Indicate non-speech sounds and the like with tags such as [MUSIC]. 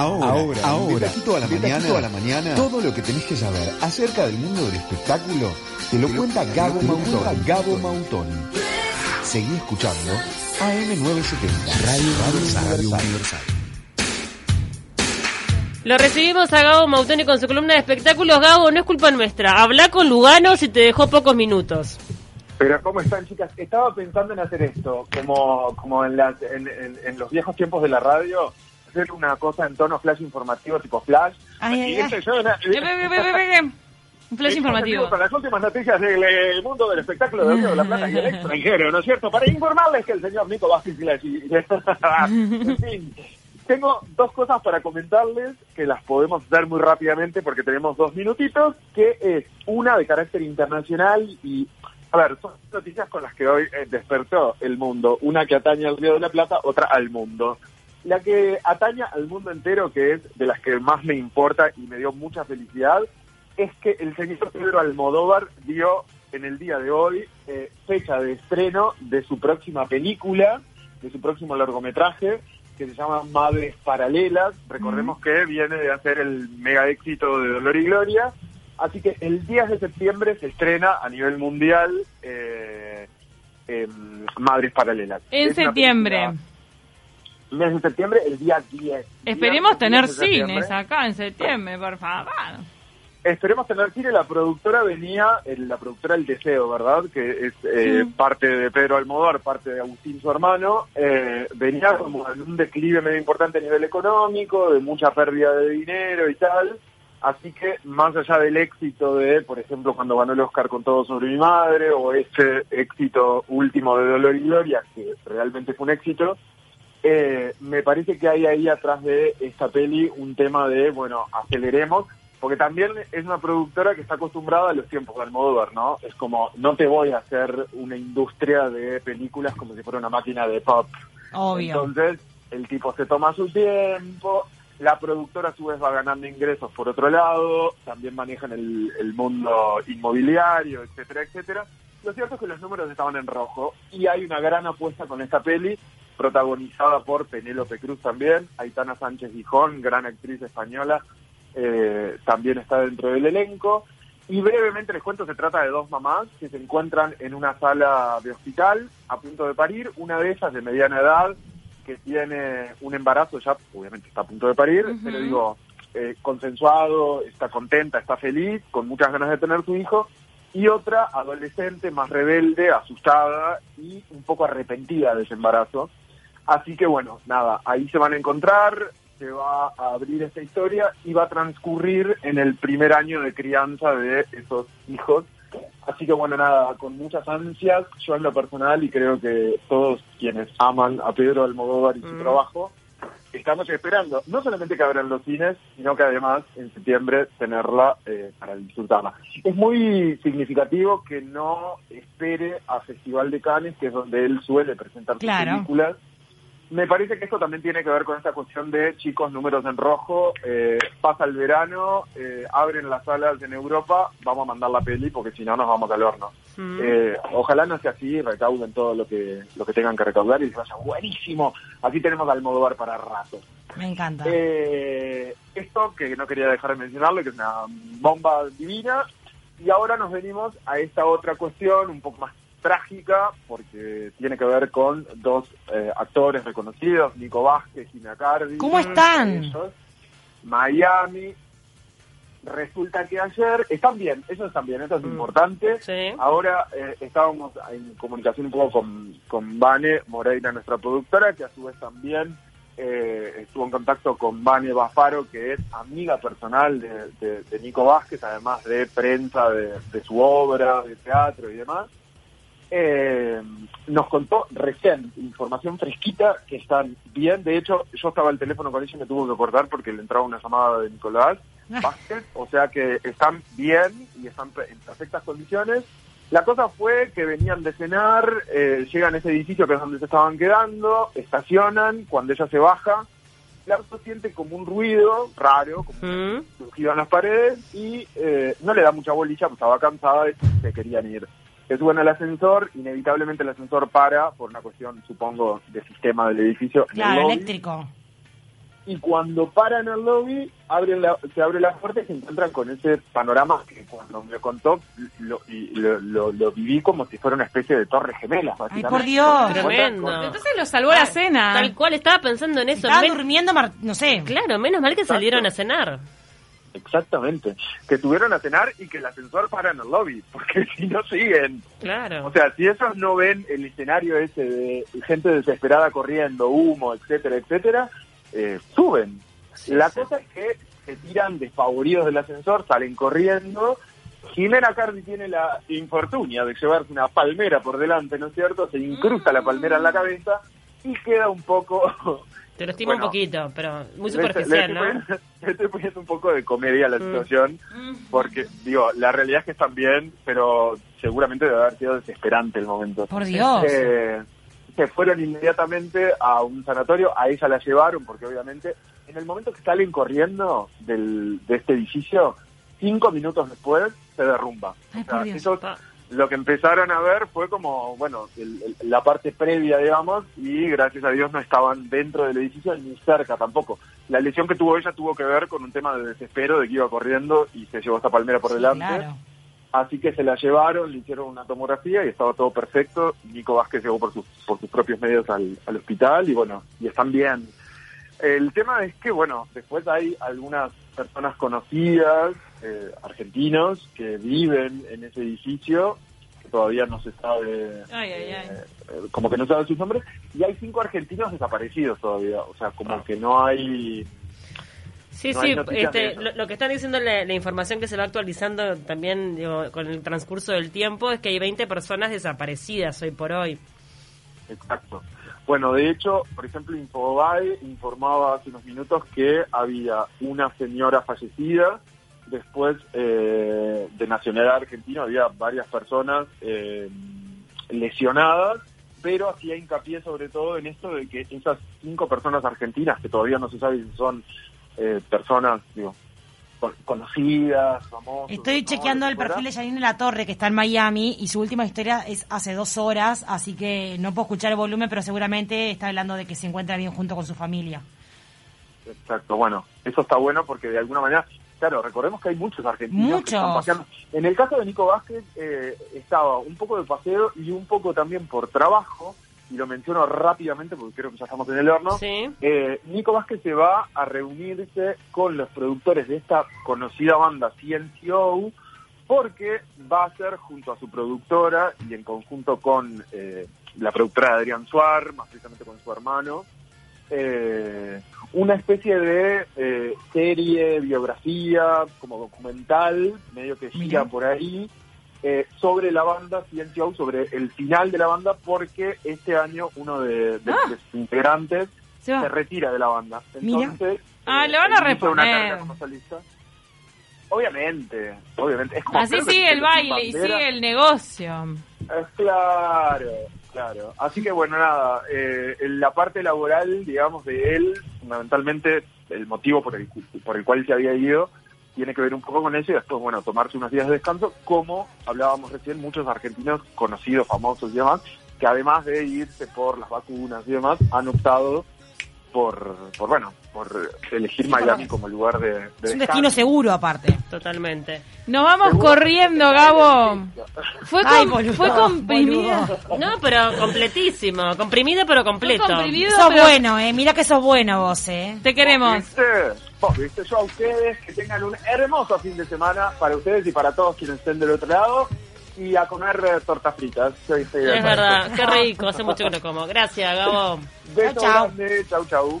Ahora, ahora, ahora, de toda la mañana, toda la mañana, todo lo que tenés que saber acerca del mundo del espectáculo te lo cuenta Gabo Mautoni. Gabo Mautoni. Seguí escuchando AM970, Radio, Radio Universal. Lo recibimos a Gabo Mautoni con su columna de espectáculos. Gabo, no es culpa nuestra. Habla con Lugano si te dejó pocos minutos. Pero ¿cómo están, chicas? Estaba pensando en hacer esto, como, como en, las, en, en, en los viejos tiempos de la radio, hacer una cosa en tono flash informativo, tipo flash. Ay, Y este ay. yo, ve, ve. Un flash informativo. Con las últimas noticias del eh, mundo del espectáculo de Río de la Plata y el [LAUGHS] extranjero, ¿no es cierto? Para informarles que el señor Nico Vázquez y la- [LAUGHS] En fin, tengo dos cosas para comentarles que las podemos dar muy rápidamente porque tenemos dos minutitos, que es una de carácter internacional y, a ver, son noticias con las que hoy eh, despertó el mundo. Una que atañe al Río de la Plata, otra al mundo. La que ataña al mundo entero, que es de las que más me importa y me dio mucha felicidad, es que el señor Pedro Almodóvar dio en el día de hoy eh, fecha de estreno de su próxima película, de su próximo largometraje, que se llama Madres Paralelas. Recordemos que viene de hacer el mega éxito de Dolor y Gloria. Así que el 10 de septiembre se estrena a nivel mundial eh, Madres Paralelas. En Es septiembre. Mes de septiembre, el día 10. Esperemos tener 10 de septiembre. cines acá en septiembre, por favor. Esperemos tener cine. La productora venía, la productora El Deseo, ¿verdad? Que es eh, Sí. parte de Pedro Almodóvar, parte de Agustín, su hermano. eh, venía como en un declive medio importante a nivel económico, de mucha pérdida de dinero y tal. Así que, más allá del éxito de, por ejemplo, cuando ganó el Oscar con todo sobre mi madre, o ese éxito último de Dolor y Gloria, que realmente fue un éxito, eh, me parece que hay ahí atrás de esta peli un tema de, bueno, aceleremos, porque también es una productora que está acostumbrada a los tiempos de Almodóvar, ¿no? Es como, no te voy a hacer una industria de películas como si fuera una máquina de pop. Obvio. Entonces, el tipo se toma su tiempo, la productora a su vez va ganando ingresos por otro lado, también manejan el, el mundo inmobiliario, etcétera, etcétera. Lo cierto es que los números estaban en rojo y hay una gran apuesta con esta peli, protagonizada por Penélope Cruz también, Aitana Sánchez Gijón, gran actriz española, eh, también está dentro del elenco. Y brevemente les cuento, se trata de dos mamás que se encuentran en una sala de hospital a punto de parir, una de ellas de mediana edad que tiene un embarazo, ya obviamente está a punto de parir, Ujú. pero digo, eh, consensuado, está contenta, está feliz, con muchas ganas de tener su hijo, y otra adolescente más rebelde, asustada y un poco arrepentida de ese embarazo. Así que bueno, nada, ahí se van a encontrar, se va a abrir esta historia y va a transcurrir en el primer año de crianza de esos hijos. Así que bueno, nada, con muchas ansias, yo en lo personal y creo que todos quienes aman a Pedro Almodóvar y su Mm. trabajo, estamos esperando no solamente que abran los cines, sino que además en septiembre tenerla eh, para disfrutarla. Es muy significativo que no espere a Festival de Cannes, que es donde él suele presentar sus películas. Me parece que esto también tiene que ver con esta cuestión de chicos números en rojo, eh, pasa el verano, eh, abren las salas en Europa, vamos a mandar la peli porque si no nos vamos al horno. Mm. Eh, ojalá no sea así, recauden todo lo que lo que tengan que recaudar y les vaya buenísimo. Aquí tenemos a Almodóvar para rato. Me encanta. Eh, esto que no quería dejar de mencionarlo, que es una bomba divina. Y ahora nos venimos a esta otra cuestión un poco más trágica, porque tiene que ver con dos eh, actores reconocidos, Nico Vázquez y Cardi. ¿Cómo están? Ellos, Miami. Resulta que ayer están bien, ellos están bien, eso es Mm. importante. Sí. Ahora eh, estábamos en comunicación un poco con, con Vane Moreira, nuestra productora, que a su vez también eh, estuvo en contacto con Vane Bafaro, que es amiga personal de, de- de Nico Vázquez, además de prensa de, de su obra, de teatro y demás. Eh, nos contó recién información fresquita que están bien. De hecho, yo estaba al teléfono con ella y me tuvo que cortar porque le entraba una llamada de Nicolás [LAUGHS] Vázquez. O sea que están bien y están en perfectas condiciones. La cosa fue que venían de cenar, eh, llegan a ese edificio que es donde se estaban quedando, estacionan, cuando ella se baja, el auto siente como un ruido raro, como Mm. surgido en las paredes y eh, no le da mucha bolilla, pues estaba cansada y se querían ir. Se suben al ascensor, inevitablemente el ascensor para por una cuestión, supongo, de sistema del edificio. en el Claro, lobby. eléctrico. y cuando paran el lobby, abren la, se abre la puerta y se encuentran con ese panorama que cuando me lo contó lo, y lo, lo- lo viví como si fuera una especie de torre gemela. Ay, por Dios. Tremendo. Entonces lo salvó la cena. Tal cual, estaba pensando en eso. Estaba Men- durmiendo, mar- no sé. Claro, menos mal que Exacto. salieron a cenar. Exactamente. Que tuvieron a cenar y que el ascensor para en el lobby, [LAUGHS] porque si no siguen. Claro. O sea, si ellos no ven el escenario ese de gente desesperada corriendo, humo, etcétera, etcétera, eh, suben. La cosa es que se tiran despavoridos del ascensor, salen corriendo. Jimena Cardi tiene la infortunia de llevarse una palmera por delante, ¿no es cierto? Se incrusta la palmera en la cabeza y queda un poco... Te lo estimo Bueno, un poquito, pero muy le- le superficial, estoy ¿no? poniendo- [LAUGHS] le estoy poniendo un poco de comedia a la Mm. situación, porque, digo, la realidad es que están bien, pero seguramente debe haber sido desesperante el momento. Por Dios. Eh, se fueron inmediatamente a un sanatorio, a ella la llevaron, porque obviamente en el momento que salen corriendo del, de este edificio, cinco minutos después se derrumba. Ay, O sea, por Dios. ellos Pa- lo que empezaron a ver fue como, bueno, el- el- la parte previa, digamos, y gracias a Dios no estaban dentro del edificio ni cerca tampoco. La lesión que tuvo ella tuvo que ver con un tema de desespero, de que iba corriendo y se llevó esta palmera por Sí, delante. claro. Así que se la llevaron, le hicieron una tomografía y estaba todo perfecto. Nico Vázquez llegó por sus, por sus propios medios al, al hospital y bueno, y están bien. El tema es que, bueno, después hay algunas personas conocidas, eh, argentinos, que viven en ese edificio, que todavía no se sabe, Ay, ay, ay. eh, eh, como que no sabe sus nombres, y hay cinco argentinos desaparecidos todavía, o sea, como que no hay... Sí, No sí, este, lo, lo que están diciendo la, la información que se va actualizando también digo, con el transcurso del tiempo es que hay 20 personas desaparecidas hoy por hoy. Exacto. Bueno, de hecho, por ejemplo, Infobae informaba hace unos minutos que había una señora fallecida, después eh, de nacionalidad argentina había varias personas eh, lesionadas, pero hacía hincapié sobre todo en esto de que esas cinco personas argentinas, que todavía no se sabe si son eh, personas digo, con- conocidas, famosas. Estoy ¿no? chequeando el perfil de Janine La Torre, que está en Miami, y su última historia es hace dos horas, así que no puedo escuchar el volumen, pero seguramente está hablando de que se encuentra bien junto con su familia. Exacto, bueno, eso está bueno porque de alguna manera, claro, recordemos que hay muchos argentinos que están paseando. En el caso de Nico Vázquez, eh, estaba un poco de paseo y un poco también por trabajo, y lo menciono rápidamente porque creo que ya estamos en el horno. Sí. Eh, Nico Vázquez se va a reunirse con los productores de esta conocida banda CNCO porque va a ser junto a su productora y en conjunto con eh, la productora de Adrián Suar, más precisamente con su hermano, eh, una especie de eh, serie, biografía, como documental, medio que gira por ahí, eh, sobre la banda CNCO, sobre el final de la banda, porque este año uno de, de- Ah. de sus integrantes Se se retira de la banda. Entonces, Ah, eh, le van a reponer. Obviamente, obviamente. Es como Así sigue el baile y sigue el negocio. Es claro, claro. Así que bueno, nada, eh, en la parte laboral, digamos, de él, fundamentalmente el motivo por el, por el cual se había ido tiene que ver un poco con eso y después, bueno, tomarse unos días de descanso, como hablábamos recién, muchos argentinos conocidos, famosos y demás, que además de irse por las vacunas y demás, han optado por, por bueno, por elegir Miami como lugar de, de Es un descanso. destino seguro, aparte. Totalmente. Nos vamos Seguro corriendo, que- Gabo. Fue, Ay, com- boludo, fue comprimida. boludo. No, pero completísimo. Comprimido, pero completo. Fue comprimido, Sos pero bueno, eh. Mira que sos bueno vos, eh. te queremos. ¿Viste? Vos, ¿viste? Yo a ustedes que tengan un hermoso fin de semana para ustedes y para todos quienes estén del otro lado y a comer eh, tortas fritas. Soy Es verdad, qué rico. Hace mucho que no como. Gracias, Gabo. Beso Chau, chau. grande. Chau, chau.